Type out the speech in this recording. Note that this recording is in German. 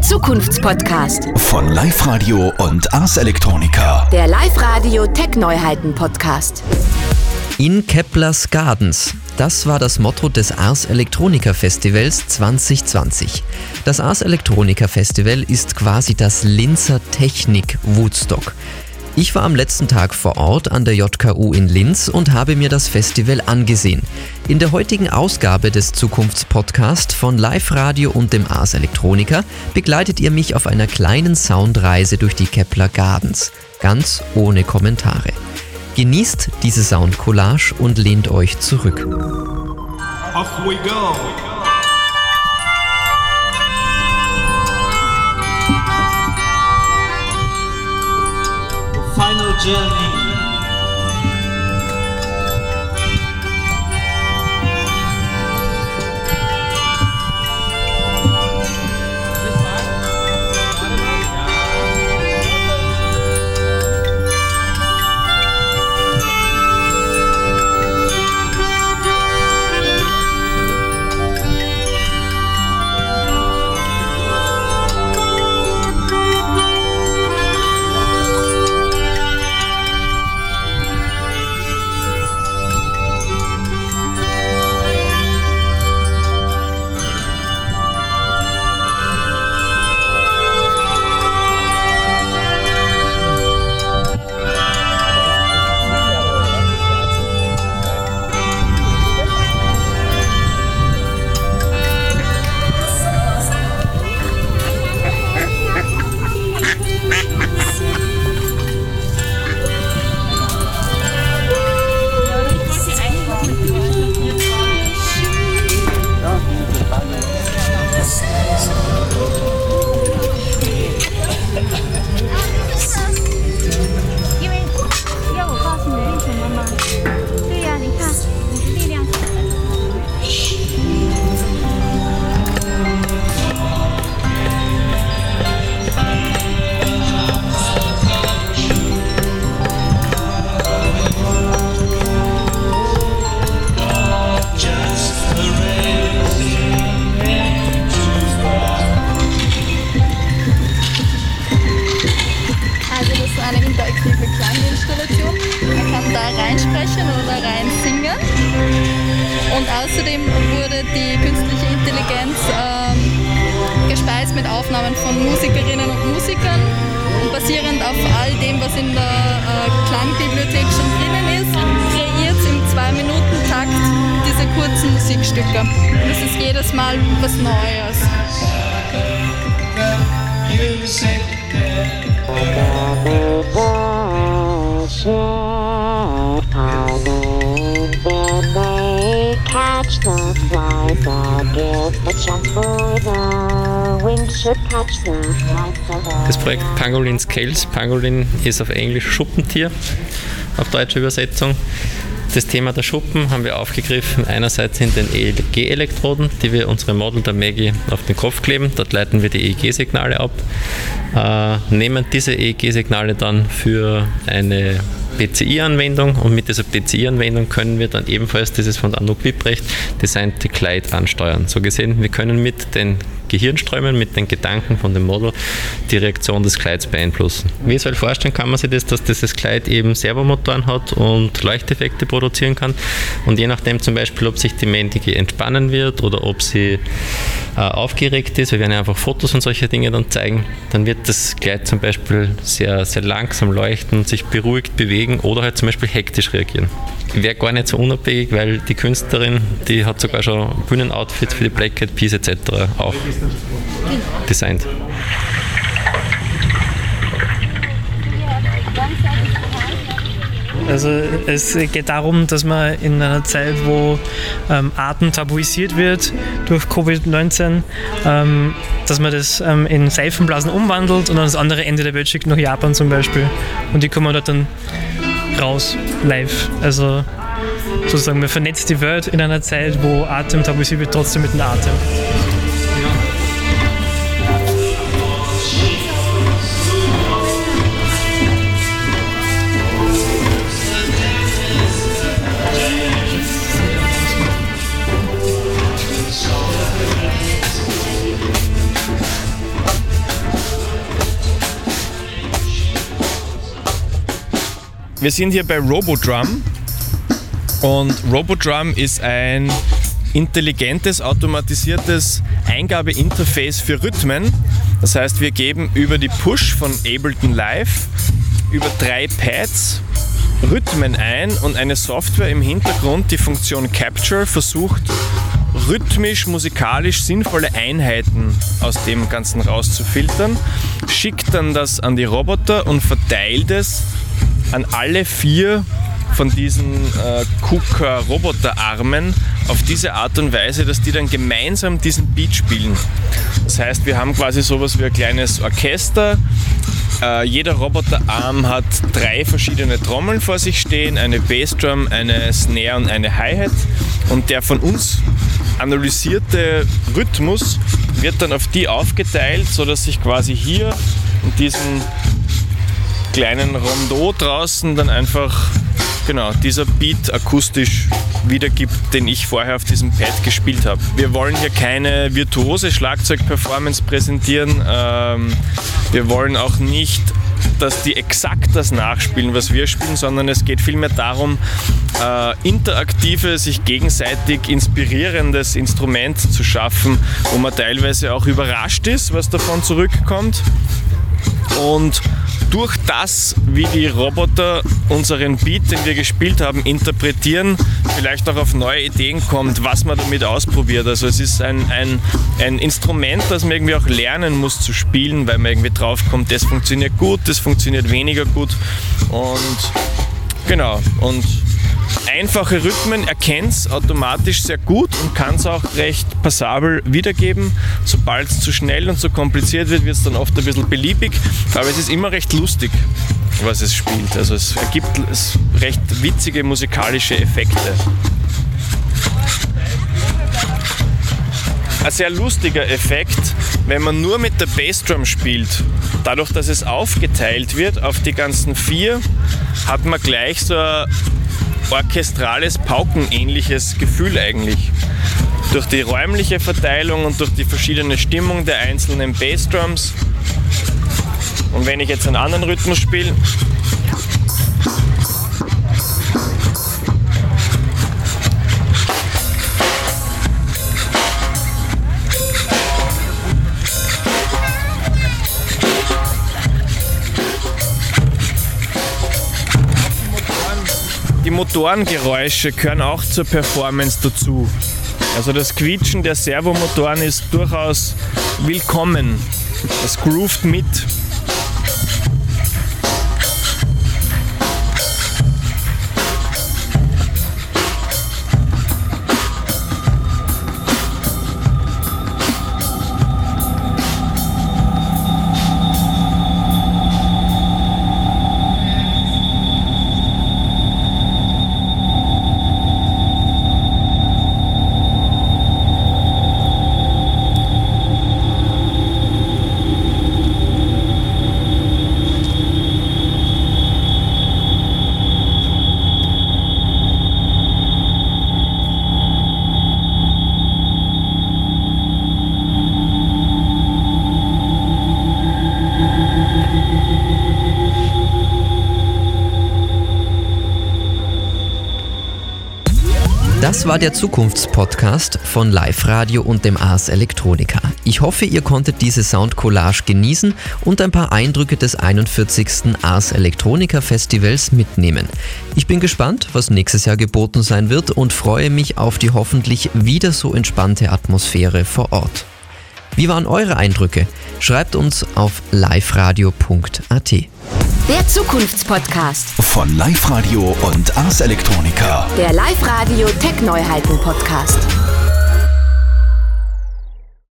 der Zukunftspodcast. Von Live Radio und Ars Electronica. Der Live Radio Tech Neuheiten Podcast. In Keplers Gardens. Das war das Motto des Ars Electronica Festivals 2020. Das Ars Electronica Festival ist quasi das Linzer Technik Woodstock. Ich war am letzten Tag vor Ort an der JKU in Linz und habe mir das Festival angesehen. In der heutigen Ausgabe des Zukunftspodcasts von Live Radio und dem Ars Electronica begleitet ihr mich auf einer kleinen Soundreise durch die Kepler Gardens, ganz ohne Kommentare. Genießt diese Soundcollage und lehnt euch zurück. Off we go. Final journey. Außerdem wurde die künstliche Intelligenz ähm, gespeist mit Aufnahmen von Musikerinnen und Musikern. Und basierend auf all dem, was in der äh, Klangbibliothek schon drinnen ist, kreiert es im 2-Minuten-Takt diese kurzen Musikstücke. Und es ist jedes Mal was Neues. Catch the flies, or give the chance the wind should catch the flies. Das Projekt Pangolin Scales. Pangolin ist auf Englisch Schuppentier, auf deutsche Übersetzung. Das Thema der Schuppen haben wir aufgegriffen. Einerseits in den EEG-Elektroden, die wir unsere Model der Maggie auf den Kopf kleben. Dort leiten wir die EEG-Signale ab. Äh, nehmen diese EEG-Signale dann für eine PCI-Anwendung und mit dieser PCI-Anwendung können wir dann ebenfalls dieses von Anouk Wipprecht designte Kleid ansteuern. So gesehen, wir können mit den Gehirnströmen, mit den Gedanken von dem Model die Reaktion des Kleids beeinflussen. Visuell vorstellen kann man sich das, dass dieses Kleid eben Servomotoren hat und Leuchteffekte produzieren kann und je nachdem zum Beispiel, ob sich die Männliche entspannen wird oder ob sie äh, aufgeregt ist, wir werden ja einfach Fotos und solche Dinge dann zeigen, dann wird das Kleid zum Beispiel sehr, sehr langsam leuchten, sich beruhigt bewegen oder halt zum Beispiel hektisch reagieren. Wäre gar nicht so unabhängig, weil die Künstlerin, die hat sogar schon Bühnenoutfits für die Black Cat Peace etc. auch designt. Also es geht darum, dass man in einer Zeit, wo ähm, Arten tabuisiert wird durch Covid-19, ähm, dass man das ähm, in Seifenblasen umwandelt und an das andere Ende der Welt schickt, nach Japan zum Beispiel. Und die kommen dort dann raus, live. Also sozusagen, man vernetzt die Welt in einer Zeit, wo Atem tabuisiert wird, trotzdem mit dem Atem. Wir sind hier bei Robodrum und Robodrum ist ein intelligentes, automatisiertes Eingabeinterface für Rhythmen. Das heißt, wir geben über die Push von Ableton Live über drei Pads Rhythmen ein und eine Software im Hintergrund, die Funktion Capture, versucht rhythmisch, musikalisch sinnvolle Einheiten aus dem Ganzen rauszufiltern, schickt dann das an die Roboter und verteilt es an alle vier von diesen äh, KUKA-Roboterarmen auf diese Art und Weise, dass die dann gemeinsam diesen Beat spielen. Das heißt, wir haben quasi sowas wie ein kleines Orchester. Äh, jeder Roboterarm hat drei verschiedene Trommeln vor sich stehen, eine Bassdrum, eine Snare und eine Hi-Hat. Und der von uns analysierte Rhythmus wird dann auf die aufgeteilt, sodass sich quasi hier in diesem kleinen Rondeau draußen dann einfach genau dieser Beat akustisch wiedergibt, den ich vorher auf diesem Pad gespielt habe. Wir wollen hier keine virtuose Schlagzeugperformance präsentieren. Ähm, wir wollen auch nicht dass die exakt das nachspielen, was wir spielen, sondern es geht vielmehr darum, äh, interaktive, sich gegenseitig inspirierendes Instrument zu schaffen, wo man teilweise auch überrascht ist, was davon zurückkommt. Und durch das, wie die Roboter unseren Beat, den wir gespielt haben, interpretieren, vielleicht auch auf neue Ideen kommt, was man damit ausprobiert. Also es ist ein, ein, ein Instrument, das man irgendwie auch lernen muss zu spielen, weil man irgendwie draufkommt, das funktioniert gut, das funktioniert weniger gut. Und genau, und einfache Rhythmen erkennt es automatisch sehr gut und kann es auch recht passabel wiedergeben. Sobald es zu schnell und zu kompliziert wird, wird es dann oft ein bisschen beliebig, aber es ist immer recht lustig, was es spielt. Also es ergibt recht witzige musikalische Effekte. Ein sehr lustiger Effekt, wenn man nur mit der Bassdrum spielt. Dadurch, dass es aufgeteilt wird auf die ganzen vier, hat man gleich so ein orchestrales, paukenähnliches Gefühl eigentlich. Durch die räumliche Verteilung und durch die verschiedene Stimmung der einzelnen Bassdrums. Und wenn ich jetzt einen anderen Rhythmus spiele, Motorengeräusche gehören auch zur Performance dazu. Also das Quietschen der Servomotoren ist durchaus willkommen. Das groovt mit. Das war der Zukunftspodcast von Live Radio und dem Ars Electronica. Ich hoffe, ihr konntet diese Soundcollage genießen und ein paar Eindrücke des 41. Ars Electronica Festivals mitnehmen. Ich bin gespannt, was nächstes Jahr geboten sein wird und freue mich auf die hoffentlich wieder so entspannte Atmosphäre vor Ort. Wie waren eure Eindrücke? Schreibt uns auf liveradio.at. Der Zukunftspodcast. Von Live Radio und Ars Electronica. Der Live-Radio Tech-Neuheiten-Podcast.